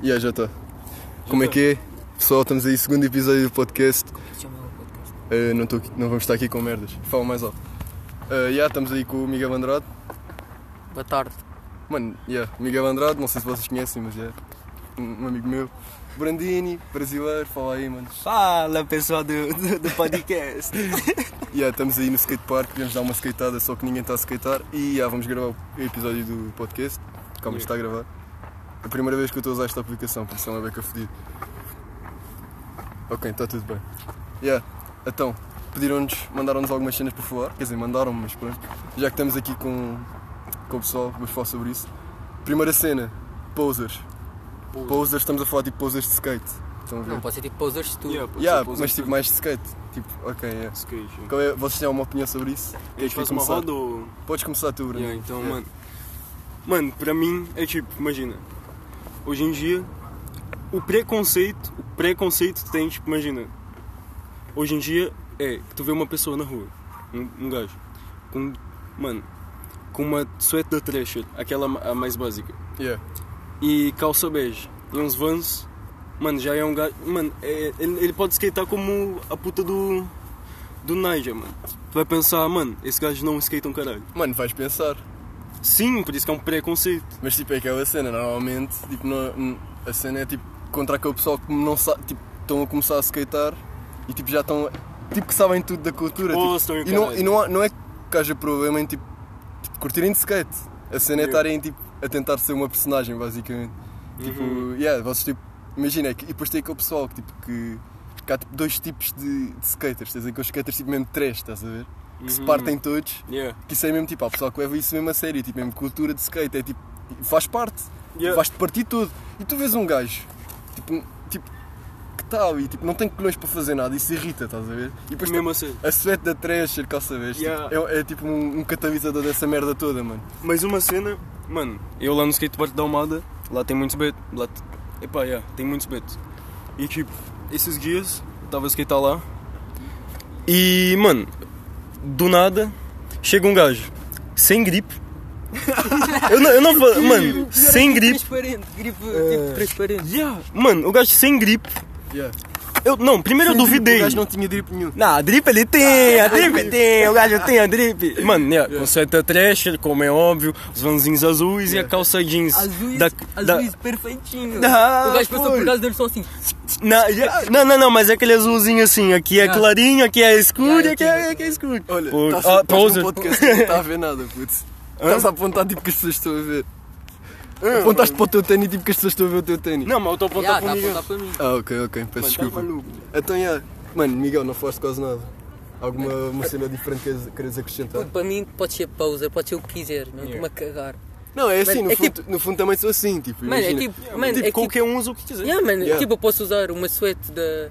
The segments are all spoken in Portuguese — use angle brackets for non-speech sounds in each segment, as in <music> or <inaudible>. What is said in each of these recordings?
Yeah, já está. Como é que é? Pessoal, estamos aí, segundo episódio do podcast. Eh, não, tô não vamos estar aqui com merdas. Fala mais alto. Uh, yeah, estamos aí com o Miguel Andrade. Boa tarde. Mano, yeah, Miguel Andrade, não sei se vocês conhecem, mas é um, um amigo meu. Brandini, brasileiro, fala aí, mano. Fala pessoal do, do, do podcast. <laughs> Yeah, estamos aí no skatepark, viemos dar uma skateada, só que ninguém está a skatear. E yeah, vamos gravar o episódio do podcast. Calma, isto está a gravar. É a primeira vez que eu estou a usar esta aplicação, por isso é uma beca fodida. Ok, está tudo bem. Yeah, então, pediram-nos, mandaram-nos algumas cenas para falar. Quer dizer, mandaram-me, mas pronto. Já que estamos aqui com, com o pessoal, vamos falar sobre isso. Primeira cena, posers. Posers, estamos a falar tipo posers de skate. Estão a ver? Não, pode ser tipo posers de tu. Yeah, pode Yeah, mas tipo mais de skate. Tipo, ok, yeah. skate. yeah. Qual é, vocês têm alguma opinião sobre isso? É Queres que quer fazer uma começar? roda ou... Podes começar tu, Bruno. Yeah, então, Yeah. mano. Mano, pra mim é tipo, imagina. Hoje em dia, o preconceito, o preconceito que tem, tipo, imagina. Hoje em dia é que tu vê uma pessoa na rua, um, um gajo, com. Mano, com uma suéte da Thrasher, aquela a mais básica, Yeah. e calça bege, e uns vans. Mano, já é um gajo. Mano, é- ele, ele pode skatear como a puta do. do Niger, mano. Tu vai pensar, mano, esse gajo não skate um caralho. Mano, vais pensar. Sim, por isso que é um preconceito. Mas tipo, é aquela cena, normalmente, tipo, não- a cena é tipo contra aquele pessoal que não sabe, tipo, estão a começar a skatear e tipo já estão, tipo que sabem tudo da cultura. Oh, tipo, e não, e não, há- não é que haja problema em tipo, tipo, curtirem de skate. A cena é estarem tipo, a tentar ser uma personagem, basicamente. Tipo, Uhum. yeah, vocês tipo, imagina, é e depois tem aquele pessoal que tipo que. que há tipo dois tipos de, de skaters, tens aqueles skaters tipo mesmo três, estás a ver? Que se Uhum. partem todos Yeah. que isso é mesmo tipo, há pessoal que leva isso mesmo a sério, tipo, mesmo cultura de skate, é tipo, faz parte, Yeah. vais-te partir tudo. E tu vês um gajo, tipo, tipo que está ali, tipo, não tem colhões para fazer nada, isso irrita, estás a ver? E depois Mesmo assim. a suéte da Thrasher, calça vez, Yeah. tipo, é, é tipo um, um catalisador dessa merda toda, mano. Mas uma cena, mano, eu lá no skatepark da Almada, lá tem muitos betos. Lá, epá, yeah, tem muitos betos. E tipo, esses dias, estava a skatear lá. E, mano, do nada, chega um gajo, sem gripe. <laughs> eu não, eu não falo, mano, sem gripe. Transparente, gripe É. tipo transparente. Yeah, mano, o gajo sem gripe. Yeah. Eu, não, primeiro eu Sem drip, duvidei. O gajo não tinha drip nenhum. Não, a drip ele tem, a drip ele tem, o gajo tem a drip. Mano, yeah, com seta Thrasher, como é óbvio, os vanzinhos azuis e a calça jeans. Azuis, da, da- azuis perfeitinho. Ah, o gajo passou por casa dele só assim. Yeah, não, não, não, mas é aquele azulzinho assim, aqui é Ah. clarinho, aqui é escuro Yeah, e aqui é, aqui- é escuro. Olha, Pô, estás ah, poser. num podcast não está a ver nada, putz. Estás a apontar tipo que as pessoas estão a ver. Apontaste para o teu ténis tipo que as pessoas estão a ver o teu ténis. Não, mas eu estou a apontar Yeah, para está a mim. apontar para mim. Ah, ok, ok, peço Mano, tá desculpa. Então, yeah. Mano, Miguel, não falaste quase nada. Alguma uma cena diferente que queres- acrescentar? Para mim pode ser poser, pode ser o que quiser, não Yeah. estou-me a cagar. Não, é assim, Mano, no, é fundo, no fundo também sou assim, tipo, Mano, é imagina. tipo, mano, Tipo, é tipo, qualquer um usa o que quiser. yeah, mano, Yeah. tipo, eu posso usar uma suéte da,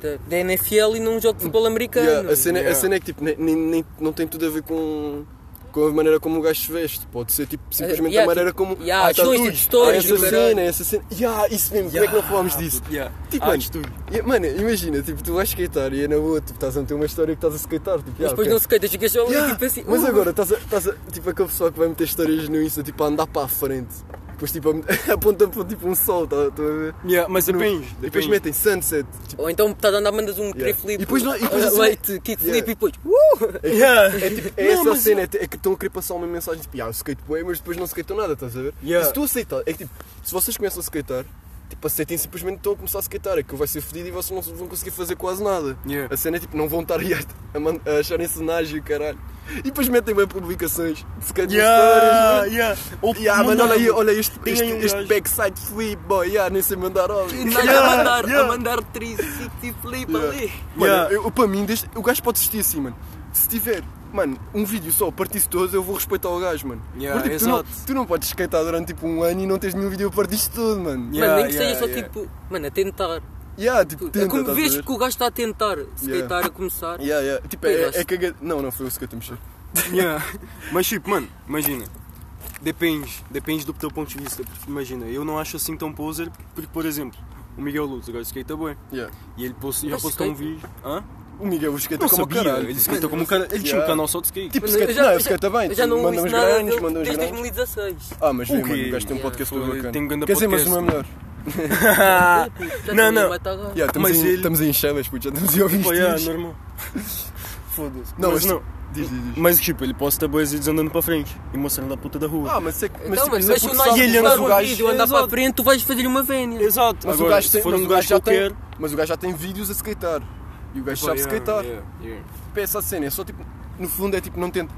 da, da NFL e num jogo de futebol americano. Yeah, a, cena, a Yeah. cena é que tipo, nem, nem- nem- não tem tudo a ver com, com a maneira como o gajo se veste. Pode ser tipo, simplesmente yeah, a maneira tipo, como. yeah, ah, tá stories, tudo. tipo, Ah, essa caralho. cena, essa cena. Yeah, isso mesmo, como é que não falámos disso? <laughs> Yeah. Tipo, Ah, mano, yeah, mano, imagina, tipo, tu vais skatear e é na boa, tipo, estás a meter uma história que estás a skatear. Tipo, Mas yeah, depois ok. não se queita, ficas só Yeah, tipo assim. Mas uh, agora estás a, estás a. Tipo aquele pessoal que vai meter histórias no Insta tipo a andar para a frente. Depois tipo <laughs> a- aponta para tipo um sol, estás a ver? Yeah, mas No- depende. E depois depende. metem sunset. Tipo, Ou então estás a andar, mandas um pre-flip, E depois não- e depois uh, assim- leite, kickflip Yeah. e depois. Uh! Yeah. é, tipo, é Não, essa a mas cena, é, é que estão a querer passar uma mensagem tipo, ah, eu skate mas depois não skateam nada, estás a ver? Yeah. E se tu aceitar, é que tipo, se vocês começam a skatear, tipo, aceitem simplesmente estão a começar a skatear, é que vai ser fodido e vocês não vão conseguir fazer quase nada. Yeah. A cena é tipo, não vão estar aí a, a, a acharem cenário, caralho. E depois metem bem publicações de skate Yeah, stories, yeah. Ou Yeah, mano, olha aí, olha este, este, um este backside flip, boy, yeah, nem sei mandar nada Yeah, a mandar, yeah. a mandar 360 flip Yeah. ali. Mano, Yeah. eu, para mim, desde, o gajo pode assistir assim, mano. Se tiver, mano, um vídeo só, partisse todo, eu vou respeitar o gajo, mano. Yeah, Porque, tipo, tu, não, tu não podes skatear durante tipo um ano e não tens nenhum vídeo a partiste todo, mano. Yeah, mano, nem que yeah, seja só yeah. tipo, mano, a tentar. Yeah, tipo, é tenta, como estás a vês que o gajo está a tentar skatear a começar. Yeah, yeah. Tipo, é, é caga... Não, não foi o skate a mexer. <laughs> Yeah. Mas tipo, mano, imagina. Depende, depende do teu ponto de vista. Imagina, eu não acho assim tão poser, porque, por exemplo, o Miguel Luz, agora skate bem. Yeah. E ele post, já postou um vídeo. Hã? O Miguel skata Não como sabia, caralho. ele skata como um cara. Ele tinha um canal só de skate. Tipo, skate, já- não, ele skata bem. Já não manda nada grandes, manda uns desde grandes. 2016. Ah, mas vê, O mano, quê? o gajo tem um Yeah, podcast todo bacana. tem um grande Quer dizer, mas podcast, não é melhor. <laughs> Não, não. a. Yeah, estamos, Mas em, ele- estamos em chamas, puto, já estamos em ouvir Pô, isto. yeah, normal. <laughs> Foda-se. Não, mas mas- não. Diz, diz, diz. Mas tipo, ele posta boas vídeos andando para frente e mostrando a puta da rua. Ah, mas é que. Então, tipo, mas, é mas se o sabe- ele anda- um o gajo- vídeo andar para a frente, tu vais fazer uma vénia. Exato. Mas Agora, o gajo se tem, for mas um o gajo qualquer. tem, mas o gajo já tem vídeos a skatear. E o gajo sabe Yeah, skatear. yeah, yeah. Pensa a cena, é só tipo, no fundo é tipo, não tento.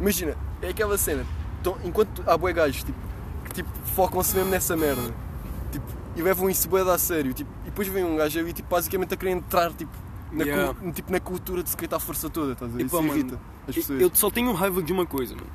Imagina, é aquela cena, então, enquanto há boi gajos tipo, que tipo, focam-se mesmo nessa merda tipo, e levam isso bué a sério, tipo, e depois vem um gajo ali tipo, basicamente a querer entrar tipo, na, Yeah. cu- tipo, na cultura de skate à força toda, estás a ver? E, Isso pá, mano, irrita as pessoas. Eu só tenho raiva de uma coisa, mano.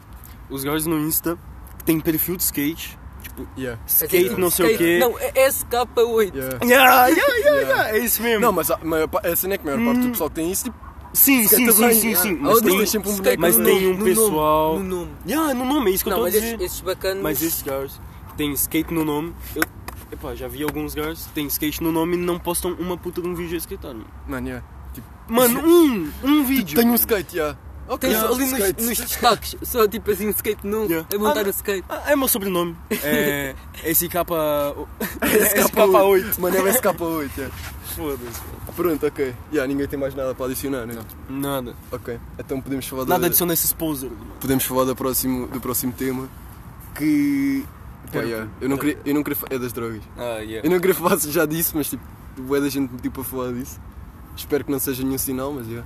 Os gajos no Insta que têm perfil de skate, tipo, Yeah. skate não sei o Skate- quê. Não, é SK8. <laughs> Yeah. Yeah, yeah, yeah, yeah, é isso mesmo. Não, mas a, maior a cena é que a maior parte do pessoal que tem isso, tipo, sim, sim, sim, sim, sim. Mas tem, sempre um skate boneco mas no tem nome, um no pessoal. nome, No nome. Yeah, no nome, é isso que Não, eu mas estou a esses, dizer. esses bacanos. Mas esses gajos que têm skate no nome, eu epá, já vi alguns gajos que têm skate no nome e não postam uma puta de um vídeo a skatear, mano. yeah. tipo, Mano, um, um vídeo. tenho um skate, yeah. Ok, Tens yeah, ali nos, skate. nos destaques, só tipo assim, skate nu, Yeah. a montar Ah, o skate. Ah, é meu sobrenome. É SK. SK8. SK8. Mano, é o SK8, yeah. Foda-se. Pronto, ok. Yeah, ninguém tem mais nada para adicionar, né? Nada. Ok, então podemos falar da... Nada adiciona esse poser. podemos falar do próximo, do próximo tema que. Pá, yeah, eu, não queria, eu não queria. É das drogas. Ah, yeah. Eu não queria falar já disso, mas tipo, boa da gente me pediu para falar disso. Espero que não seja nenhum sinal, mas yeah.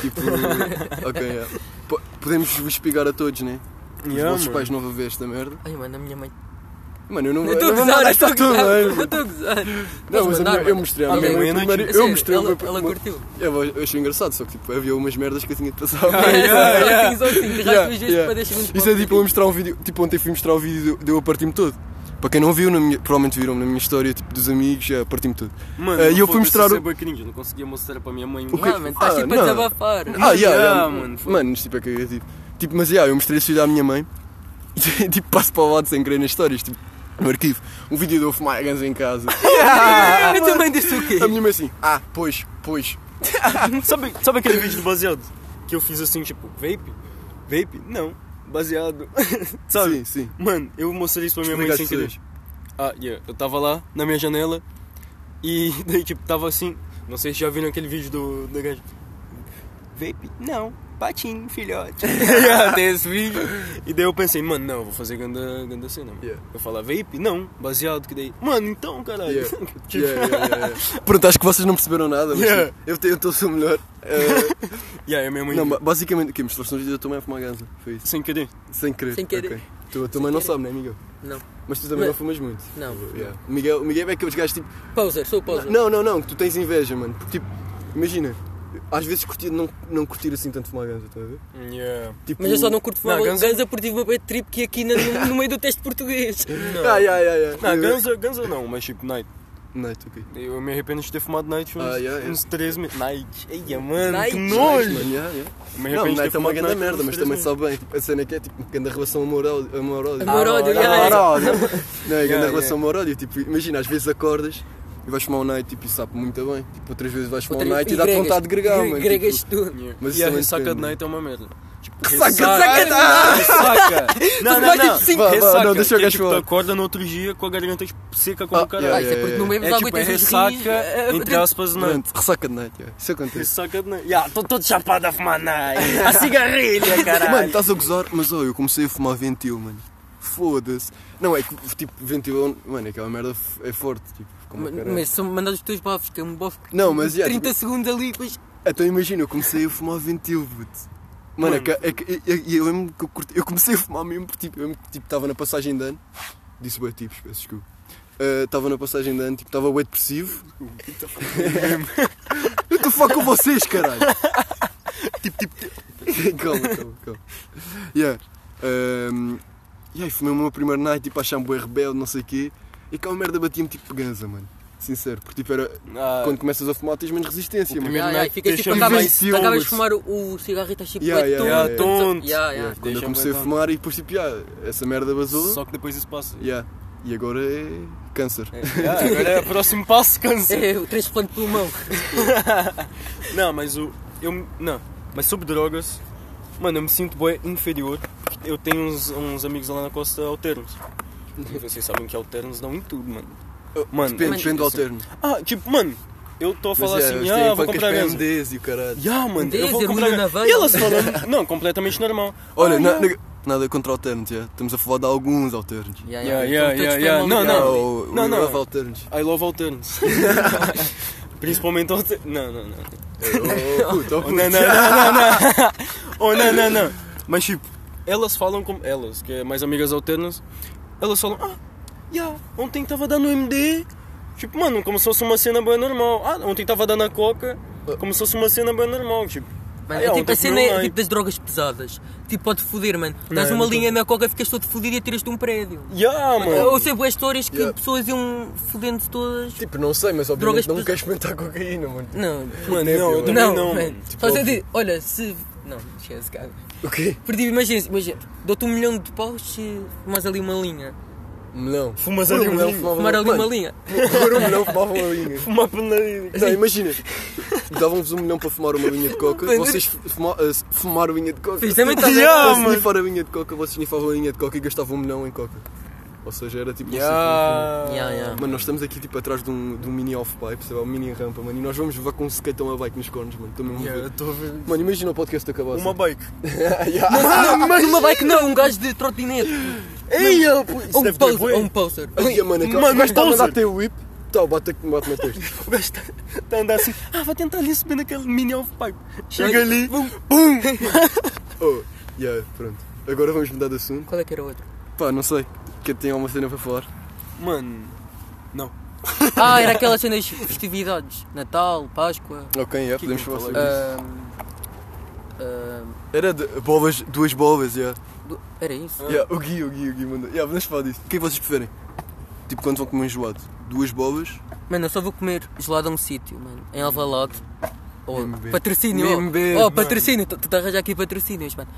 Tipo. <laughs> ok, yeah. Po- Podemos vos espigar a todos, né? Os Yeah, vossos mano. pais não vão ver esta merda. Ai, mano, a minha mãe. Mano, eu não Eu estou a eu não gozar, eu estou a esta tua gozar. mãe. Eu estou a gozar. Não, mas a mandar, minha- eu mano. mostrei à Ela- minha mãe. primeiro- a Eu sério, mostrei ela, ela curtiu. Eu eu achei engraçado, só que tipo, havia umas merdas que eu tinha de passar. <laughs> Yeah, Yeah, yeah, yeah. Só assim, Isso é tipo eu mostrar um vídeo. Tipo, ontem fui mostrar o vídeo de eu a partir-me todo. Para quem não viu, minha- provavelmente viram na minha história tipo, dos amigos, já parti-me todo. Mano, Ah, e eu fui mostrar isso o- é eu não conseguia mostrar para a minha mãe. O quê? Ah, mano, estás Ah, tipo a não. desabafar. Ah, yeah, Yeah, yeah. mano, foi- Mano, isto tipo é cagativo. Tipo, mas yeah, eu mostrei vídeo à minha mãe <laughs> e tipo, passo para o lado sem querer nas histórias. Tipo, no arquivo. Um vídeo de eu fumar a ganza em casa. <laughs> Eu também disse o quê? A minha mãe assim, ah, pois, pois. <laughs> sabe, sabe aquele vídeo do baseado? Que eu fiz assim, tipo, vape? Vape? Não, baseado. <laughs> sabe? Sim, sim. Mano, eu mostrei isso para minha mãe Explica sem às querer. Ah, yeah. Eu tava lá na minha janela e <laughs> daí tipo tava assim. Não sei se já viram aquele vídeo do, do. Vape? Não, patinho, filhote. <laughs> Tem esse vídeo. E daí eu pensei, mano, não, vou fazer ganda, ganda cena. Mano. Yeah. Eu falar vape? Não, baseado que daí. Mano, então, caralho. Yeah. <laughs> Tipo, Yeah, yeah, yeah, yeah. <laughs> Pronto, acho que vocês não perceberam nada, mas Yeah. eu te- eu estou a ser melhor. Eh, yeah, minha mãe. não, ba- basicamente, o que mostraste um vídeo da tua mãe a fumar ganza. Foi isso. Sem querer. Sem querer. Sem querer. ok. Tu, a tua mãe não sabe, né, Miguel? Não, Mas tu também Mas- não fumas muito. não. Yeah. Miguel, Miguel é aqueles gajos tipo. Poser, sou poser. Não, não, não, que tu tens inveja, mano. Porque tipo, imagina, às vezes curtir, não, não curtir assim tanto fumar ganza, estás a ver? Yeah. Tipo, Mas eu só não curto fumar Não, ganza, ganza- porque tive uma bad trip que aqui no, no meio do teste português. <laughs> Ah, yeah, yeah, yeah. Não, ganza, ganza não, mas tipo, night. Night, ok. Eu me arrependo de ter fumado night uns, Ah, yeah, yeah. uns 3 meses. Night. Eia, mano, Night. que nojo. mano, yeah, yeah. Eu me Não, Night é uma grande night merda, mas também sabe bem. Tipo, a cena é que é tipo uma grande relação amor-ódio. Amor-ódio. Amor-ódio, Ah, yeah, yeah. Não, é grande Yeah, relação amor-ódio. Tipo, imagina, às vezes acordas e vais fumar um night tipo, e sabe muito bem. Tipo, outras vezes vais fumar um Outra- night e dá-te gregas, vontade de gregar, gre- mano. Gregas Tipo, tudo. Yeah. Mas e a ressaca de night é uma merda. Tipo, Ressaca de ressaca- <laughs> Ressaca! Não, não, não. tipo cinco- Vá, vá, Ressaca. não, deixa eu que é, gajo tipo, tu acorda no outro dia com a garganta tipo, seca como Ah, o caralho. yeah, Ah, isso é porque não bebes É tipo, e é ressaca, rins, eh, entre aspas, não. Ressaca de night, yeah. isso acontece. Ressaca de night. Ya, tô todo chapado a fumar night. A <laughs> cigarrilha, caralho. Mano, estás a gozar, mas ó, eu comecei a fumar ventil, mano. Foda-se. Não, é que tipo, ventil, mano, aquela merda é forte, tipo, como Mas- caralho. Mas são mandados os teus bafos, que é um bafo Não, mas yeah, 30 tipo, segundos ali, depois. Então imagina, eu comecei a fumar ventil, puto. Mano, é que, é que eu, eu lembro que eu, curti, eu comecei a fumar mesmo porque tipo, eu lembro que tipo, estava na passagem de ano. Disse bem tipos, peço desculpa. Ah, Estava na passagem de ano, tipo, estava bem depressivo. Eu estou a falar com vocês, caralho. <laughs> tipo, tipo. <laughs> calma, calma, calma. Yeah. Um, e aí fumei o meu primeiro night, tipo, achar-me bem rebelde, não sei o quê. E aquela merda batia-me tipo ganza, mano. Sincero, porque tipo, era, Ah, quando começas a fumar tens menos resistência, mano. primeiro Yeah, yeah, ficas tipo, acabas, acabas de fumar o, cigarro e estás tipo, Yeah, é yeah, tonto. yeah, tonto. Yeah, yeah. Quando eu comecei a fumar e depois tipo, yeah, essa merda vazou. Só que depois isso passa. Yeah. E agora é câncer. É, agora é o próximo passo, câncer. É o transplante de pulmão. <laughs> Não, mas o. Eu. Não. Mas sobre drogas, mano, eu me sinto bem inferior. Eu tenho uns, uns amigos lá na costa alternos. Vocês sabem que alternos dão em tudo, mano. Mano, Depende, depende do alterno. ah, tipo, mano, eu estou a falar Mas, assim, é, ah, vou comprar. MDs e o caralho. Ya, mano, eu Desde vou comprar veia. E elas falam, não, completamente normal. Olha, Ah, na- na- nada contra alternos, já. Estamos a falar de alguns alternos. Yeah, Yeah, yeah. yeah, yeah, yeah. bem Não, Ah, não. Não, não. love alternos. I love alternos. <laughs> Principalmente alternos. Não, não, não. Oh, puto, oh, Oh, puto. não, não, não, não, não. <laughs> Oh, não, não, não. Mas tipo, elas falam como. Elas, que é mais amigas alternas, elas falam, ah, já, ontem estava dando MD. Tipo, mano, como se fosse uma cena bem normal. Ah, ontem estava dando a coca, como se fosse uma cena bem normal. Tipo, Mano, é já, tipo a cena é tipo das drogas pesadas. Tipo, pode foder, mano. Dás uma não linha na coca, ficas todo fodido e atiras-te um prédio. Ya, Eu mano. sei boas histórias que Yeah. pessoas iam fodendo-se todas. Tipo, não sei, mas Drogas obviamente não pes- quero experimentar cocaína, mano. Não, Mano, é não, eu também não, não. mano. mano. Tipo, Só dizer, olha, se. Não, esquece, cara. O quê? Perdi, imagina, imagina, dou-te um milhão de paus se fumas ali uma linha. Melão. Fumas ali um melão, fumava Fumar ali uma linha. Por um milhão fumava uma linha. <laughs> Fumar pelo nariz. Não, imagina. Davam-vos um milhão para fumar uma linha de coca, vocês fuma, eh, fumaram a linha de coca. Fiz também tá Para mano. snifar a linha de coca, vocês snifavam a linha de coca e gastavam um milhão em coca. Ou seja, era tipo um ciclo. Ya. Yeah, yeah. Mano, nós estamos aqui tipo atrás de um, de um mini off-pipe, sei lá, um mini rampa, mano, e nós vamos levar com um skatão a bike nos cornos, mano. Estou mesmo a Ya, ver. ver. Mano, imagina o podcast acabar Uma assim. bike. <laughs> <laughs> Não, mas uma bike não, um gajo de trotinete. Ei, eu, um poser. um poser. Ai, mano, aquele Mano, gajo está a mandar poser. ter o whip. Tá, bate, bate na testa. <laughs> O gajo está tá a andar assim, ah, vai tentar ali subir naquele mini off-pipe. Chega ali, bum. pum! Oh, yeah, pronto. Agora vamos mudar de assunto. Qual é que era o outro? Pá, não sei. Que tem alguma cena para falar? Mano, não. Ah, era aquelas cenas de festividades. Natal, Páscoa. Ok, yeah, podemos falar sobre isso. Era de bolas, duas bolas, yeah. do- era isso? yeah. O Gui, o Gui, o Gui mandou. Yeah, podemos falar disso. O que é que vocês preferem? Tipo, quando vão comer um gelado? Duas bolas? Mano, eu só vou comer gelado a um sítio, mano. Em Alvalade. Ou MB. patrocínio. MB, Oh, mano. patrocínio. Tu tu arranjar aqui patrocínios, mano.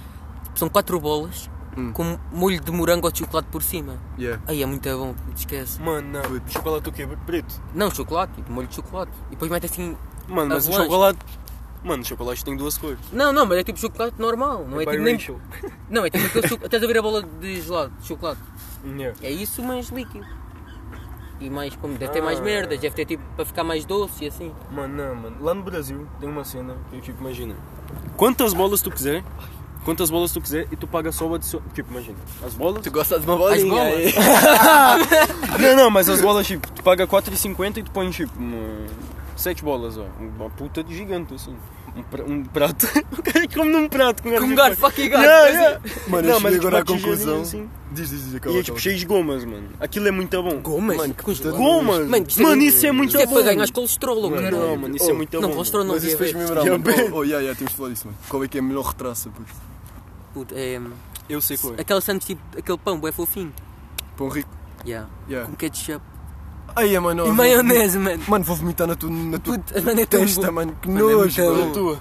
São quatro bolas Hum. com molho de morango ou de chocolate por cima. Yeah. Aí é muito bom, puto, esquece. Mano, não. Chocolate o quê? Preto. Não, chocolate, tipo, molho de chocolate. E depois mete assim. Mano, mas o chocolate... Mano, o chocolate tem duas cores. Não, não, mas é tipo chocolate normal. Não é, tipo nem. <laughs> Não, é tipo aquele chocolate. Estás a ver a bola de gelado, de chocolate. Yeah. É isso, mas líquido. E mais, como deve ter mais Ah. merdas, deve ter tipo para ficar mais doce e assim. Mano, não, mano. Lá no Brasil tem uma cena que eu tipo, imagina. Quantas bolas tu quiser, quantas bolas tu quiser e tu paga só o adicional. Tipo, imagina. As bolas. Tu gostas de uma bolinha? As bolas? aí? <laughs> Não, não, mas as bolas, tipo, tu paga 4,50 e tu põe, tipo, uma... sete bolas, ó. Uma puta de gigante, assim. Um, pra- um prato. <laughs> O cara come num prato com Com um garfo. fucking garfo. Yeah, yeah. Mano, Não, eu mas cheguei agora à tipo, a conclusão. assim. Diz, diz, diz, E é tipo cheio de gomas, mano. Aquilo é muito bom. Gomas? Mano, gelado. Gomas? Mano, isto é- Mano, isso é muito Isto é bom. para ganhar colesterol, Mano, caralho. não, mano, isso é muito Não, bom. colesterol não Mas isso fez-me lembrar. <laughs> Oh, oh, yeah, yeah, temos de falar disso, mano. Qual é que é a melhor retraça, puto? Puto, é, Eu sei qual é. aquela sandes tipo, aquele pão, é fofinho. Pão rico. Yeah. Yeah. Com ketchup. Ai, mano. E maionese, mano. Mano, vou vomitar na tua, na tua Puto, mano, é testa, mano. Que Mano, é nojo, muito mano. tua.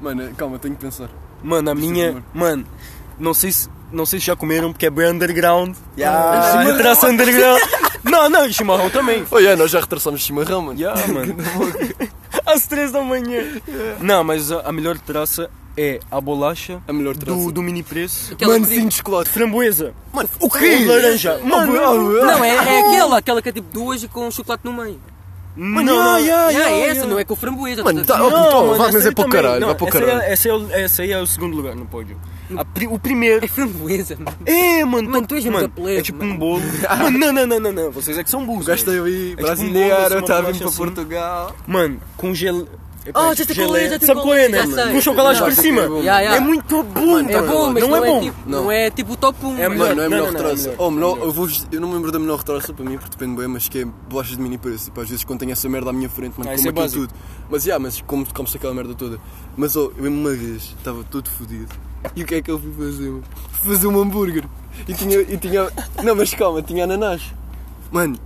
Mano, calma, tenho que pensar. Mano, a é minha. Mano, não sei se. Não sei se já comeram porque é bem underground. Yeah. Uma traça underground. Não, não, e chimarrão também. Oh, yeah, nós já retraçamos chimarrão, mano. Yeah, <laughs> mano. Às 3 da manhã. Não, mas a, a melhor traça é a bolacha A melhor traça. do, do mini preço. Aquela Mano, que- sim de chocolate. Framboesa. Mano, o Ou de laranja. Mano, Não, é, é aquela, aquela que é tipo duas e com chocolate no meio. não, yeah, não. yeah, Yeah, é essa, yeah. não é com framboesa. Mano, tá- tá- Não, vai, mano, mas é aí para o também. caralho, Não, vai para o essa aí é- caralho. Essa, é, o- essa aí é o segundo lugar no pódio. A pri- o primeiro. É framboesa, mano. É, mano. Mano, tu és muito mano, plebe, É tipo mano. um bolo. <laughs> Mano, não, não, não, não, não. Vocês é que são burros. está mano. ali, tipo um brasileiro, assim, está a para assim. Portugal. Mano, com gel. Ah, já qual é, já sei Sabe qual qual é, é, né? já. Com chocolate já cima. é yeah. É muito bom, É bom, mas não, é bom. tipo, Não. não é tipo o top 1. É Mano, não é a melhor não, não, retraça. é Oh, melhor, eu, vou, eu não me lembro da melhor retraça para mim, porque depende bem, mas que é bolachas de mini preço. Tipo, às vezes quando tenho essa merda à minha frente, mano, Ah, como é aquilo tudo. Mas, yeah, mas como, como-se aquela merda toda. Mas, oh, eu uma vez estava todo fodido. E o que é que eu fui fazer? mano? Fui fazer um hambúrguer. E tinha, e tinha... Não, mas calma, tinha ananás. Mano,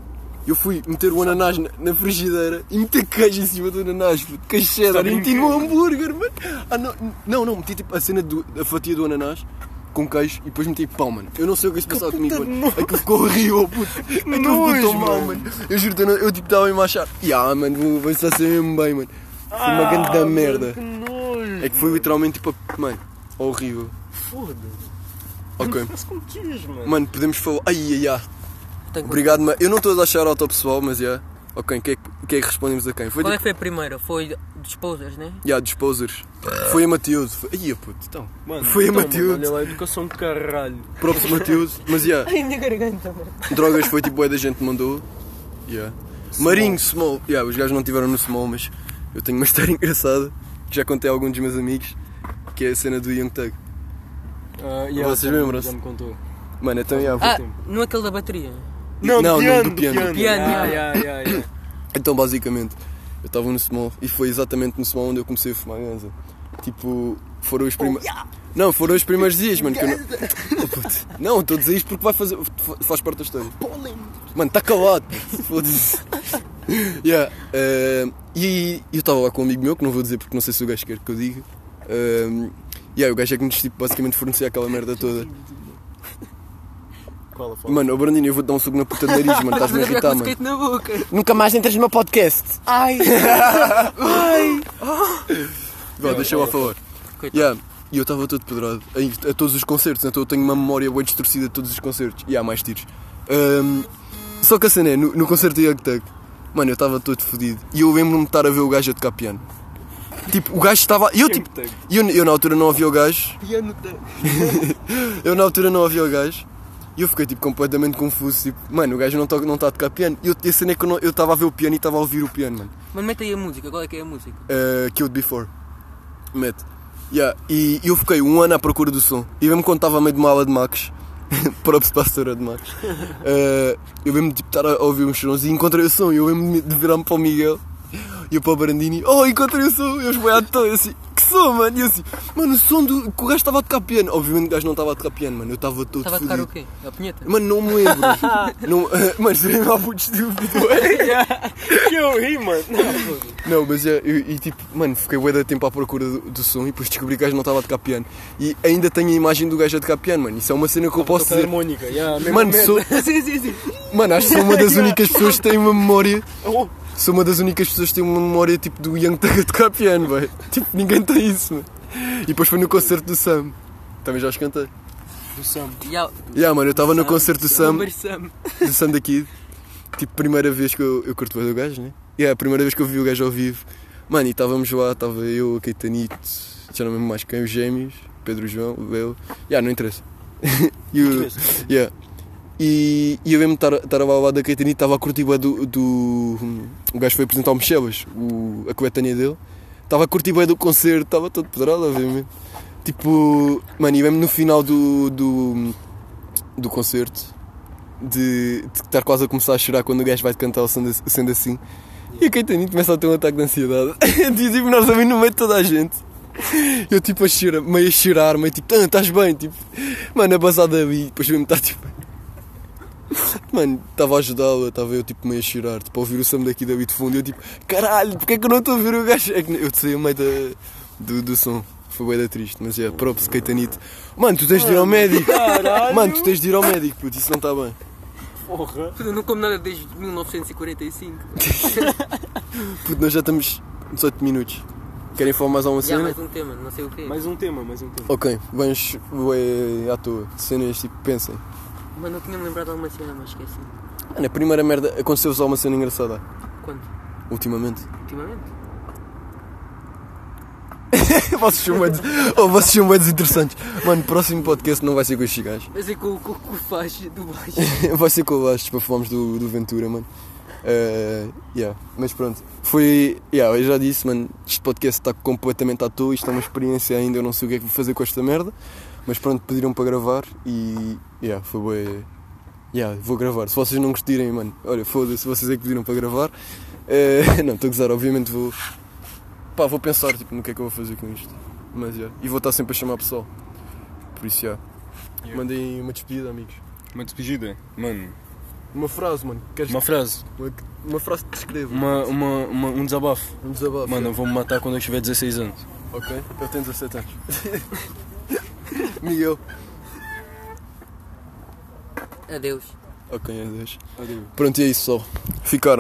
eu fui meter o ananás na, na frigideira e meter queijo em cima do ananás, puto, queijo cheddar, e meti no hambúrguer, mano. Ah, não, não, não, meti tipo a cena do, a fatia do ananás com queijo e depois meti pão, mano. Eu não sei o que é que se passava comigo, mano. Aquilo ficou horrível, puto. Aquilo ficou mal, mano. mano. Eu juro, eu, eu tipo estava a achar. Ya, mano, vou, vou estar mesmo bem, mano. Foi uma Ah, grande da merda. Que nojo. É que foi literalmente tipo, a- mano, horrível. Foda-se. Ok. Mano. Mano, podemos falar. Ai, ai, ai. Tenho Obrigado, mas eu não estou a dar shout-out ao pessoal, mas já. Ok, quem é, que- quem é que respondemos a quem? Foi Qual é que foi a primeira? Foi dos Posers, né? yeah, Disposers. Foi a Matilde. Foi... Ia, puto, então. Mano, Foi a então, Matilde. mano, Olha lá, educação de caralho. Props Matilde. Mas já. Ai, a minha garganta, mano. Drogas foi tipo, é da gente que mandou. Yeah. Marinho, Small. Yeah, os gajos não tiveram no Small, mas eu tenho uma <laughs> história engraçada que já contei a alguns dos meus amigos, que é a cena do Young Thug. Ah, Vocês já- lembram-se? Já me contou. Mano, então, yeah, Ah, não é aquele da bateria. Não, não, do piano. Do piano, Ah, yeah. yeah, yeah. Então, basicamente, eu estava no Small e foi exatamente no Small onde eu comecei a fumar ganza. Tipo, foram os primeiros. Não, foram os primeiros dias, mano. Que eu não... <laughs> Oh, não, estou a dizer isto porque vai fazer... faz parte da história. Mano, está calado. Foda-se. <laughs> yeah, eh, e eu estava lá com um amigo meu, que não vou dizer porque não sei se o gajo quer que eu diga. Um, yeah, o gajo é que nos tipo, basicamente fornecia aquela merda toda. Qual a foto? Mano, o Brandinho, eu vou-te dar um suco na puta de nariz, mano. Estás-me a irritar, mano. na boca. Nunca mais entras no meu podcast. Ai, <laughs> Vá, deixa eu lá falar. Coitado. Yeah. E eu estava todo pedrado a, a todos os concertos, então eu tenho uma memória bem distorcida de todos os concertos. E há mais tiros. Ahm, só que a cena é, no, no concerto do Young Thug, mano, eu estava todo fodido. E eu lembro-me de estar a ver o gajo a tocar piano. Tipo, o gajo estava. Eu, tipo, eu, eu na altura não ouvi o gajo. piano <laughs> da... Eu na altura não ouvi o gajo. E eu fiquei tipo completamente confuso. Tipo, mano, o gajo não está não tá a tocar piano. E eu, a cena é que eu estava a ver o piano e estava a ouvir o piano, mano. Mano, mete aí a música. Qual é que é a música? uh, Killed Before. Mete. Yeah. E eu fiquei um ano à procura do som. E mesmo quando estava a meio de uma aula de Max, <laughs> próprio pastora de Max, uh, <laughs> eu mesmo tipo, estar a ouvir uns sons e encontrei o som. E eu mesmo de virar-me para o Miguel e eu para o Brandini, oh, encontrei o som. Eu esboiado todo, eu assim, que som, mano? E eu assim, mano, o som do. que o gajo estava a tocar piano. Obviamente o gajo não estava a tocar piano, mano. Eu estava todo Estava a tocar o quê? A punheta? Mano, não me lembro. <laughs> não, <laughs> mano, seria mal puto estúpido. <laughs> Que eu ri, mano. Não, mas é, eu, e tipo, mano, fiquei bué de tempo à procura do, do som e depois descobri que o gajo não estava a tocar piano. E ainda tenho a imagem do gajo a tocar piano, mano. Isso é uma cena que eu posso dizer. harmónica. Yeah, Mano, sou, sim, sim, sim. mano, acho que sou uma das únicas pessoas que têm uma memória. Oh, Sou uma das únicas pessoas que têm uma memória tipo do Young Thug a tocar piano, velho. Tipo, ninguém tem isso, mano. E depois foi no concerto do Sam. Também já os cantei. do Sam. Yeah, Yeah, mano, eu estava no concerto do Sam. Sam. do Sam daqui. Tipo, primeira vez que eu, eu curto do gajo, né? E é a primeira vez que eu vi o gajo ao vivo. Mano, e estávamos lá, estava eu, a Caetanito, já não lembro mais quem, os gêmeos, Pedro João, o Bel. Já, não interessa. <laughs> e o. Yeah. E, e eu mesmo estar ao lado da Caetanito, estava a curtir bué do, do. O gajo foi apresentar o Michelas, o, a coetânea dele. Estava a curtir bué do concerto, estava todo pedrado, obviamente. Tipo, mano, e mesmo no final do, do, do concerto, de, de estar quase a começar a chorar quando o gajo vai cantar sendo, sendo assim. E a Caetanito começa a ter um ataque de ansiedade. <laughs> e tipo, nós também no meio de toda a gente. Eu tipo a chorar, meio a chorar, meio tipo, estás bem, tipo, mano, abasado ali, depois mesmo estar tipo. Mano, estava a ajudá-la, estava eu tipo meio a chorar, tipo a ouvir o Sam daqui da de fundo, e eu tipo, caralho, porque é que eu não estou a ver o gajo? É que eu saí no meio da, do, do som, foi bem da triste, mas é, props, Caetanito. Mano, tu tens de ir ao médico, Caralho. mano, tu tens de ir ao médico, puto, isso não está bem. Porra. Eu não como nada desde 1945. <laughs> Puto, nós já estamos 18 minutos. Querem falar mais alguma Já, cena? mais um tema, não sei o quê. Mais um tema, mais um tema. Ok, vamos ué, à toa. Cenas tipo, pensem. Mano, eu tinha-me lembrado de alguma cena, mas esqueci. Mano, a primeira merda aconteceu-vos alguma cena engraçada Quando? ultimamente. Ultimamente? vocês são bué oh, vocês são bué desinteressantes. Mano, próximo podcast não vai ser com estes gajos. Mas é com com- com o faz do baixo. <laughs> Vai ser com o Bastos para falarmos do, do Ventura, mano. Eh, yeah. Mas pronto, foi. Yeah, eu já disse, mano, este podcast está completamente à toa. Isto é uma experiência ainda. Eu não sei o que é que vou fazer com esta merda. Mas pronto, pediram para gravar e. Yeah, foi bué. Yeah, vou gravar. Se vocês não gostirem, mano, olha, foda-se, vocês é que pediram para gravar. Eh, <laughs> não, estou a gozar, obviamente vou. Pá, vou pensar tipo, no que é que eu vou fazer com isto. Mas yeah. E vou estar sempre a chamar pessoal. Por isso, yeah. Yeah. Mandem uma despedida, amigos. Uma despedida. Mano, Uma frase, mano. Queres uma frase. uma, uma frase que descreva? Uma, uma, uma- um desabafo. Um desabafo. Mano, eu vou-me matar quando eu tiver 16 anos. Ok, eu tenho 17 anos. <laughs> <laughs> Miguel. Adeus. Ok, adeus. Adeus. Pronto, e é isso só. Ficaram.